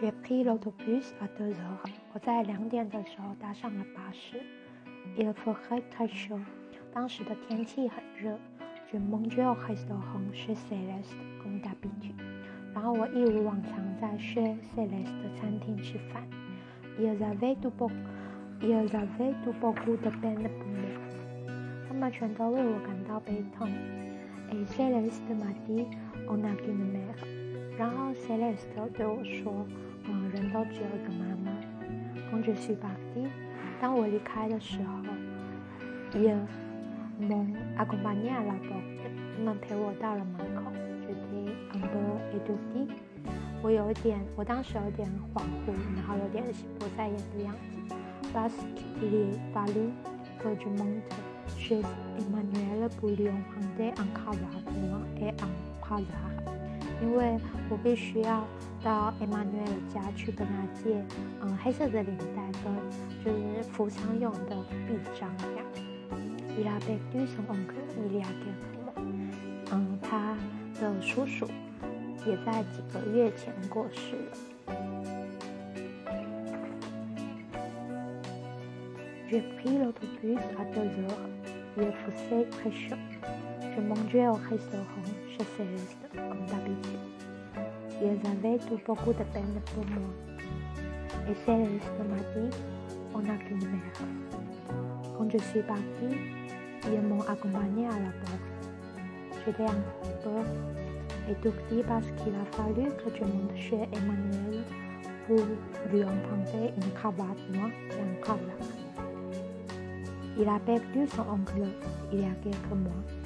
J'ai pris l'autobus à deux heures。我在两点的时候搭上了巴士。Il faisait très chaud。当时的天气很热。Je mangeais au restaurant chez Céleste comme d'habitude。然后我一如往常在 chez Céleste 的餐厅吃饭。Ils avaient tout beaucoup, ils avaient tout beaucoup de peine pour moi。他们全都为我感到悲痛。Et Céleste m'a dit on n'a qu'une mère。然后 Celeste 对我说：“嗯，人都只有一个妈妈。”公爵徐巴蒂，当我离开的时候，也蒙阿贡巴尼亚老伯他们陪我到了门口，决定安波伊杜蒂。我有点，我当时有点恍惚，然后有点不在焉的样子。Basque b g o r g e m o n t chez Emmanuel Bouillon, en d e a n c a r a et en c a r a 因为我必须要到 Emmanuel 家去跟他借，嗯，黑色的领带跟就是服装用的臂章这样。Il a perdu son oncle il y a quelques mois。嗯，他的叔叔也在几个月前过世了。J'ai pris l'autobus à deux heures. Il faisait très chaud. Je mangeais au restaurant chez Céleste comme d'habitude. Ils avaient tout beaucoup de peine pour moi. Et Céleste m'a dit, on n'a qu'une mère. Quand je suis partie, ils m'ont accompagnée à la porte. J'étais un peu étourdie parce qu'il a fallu que je monte chez Emmanuel pour lui emprunter une cravate noire et un collant. Il a perdu son oncle il y a quelques mois.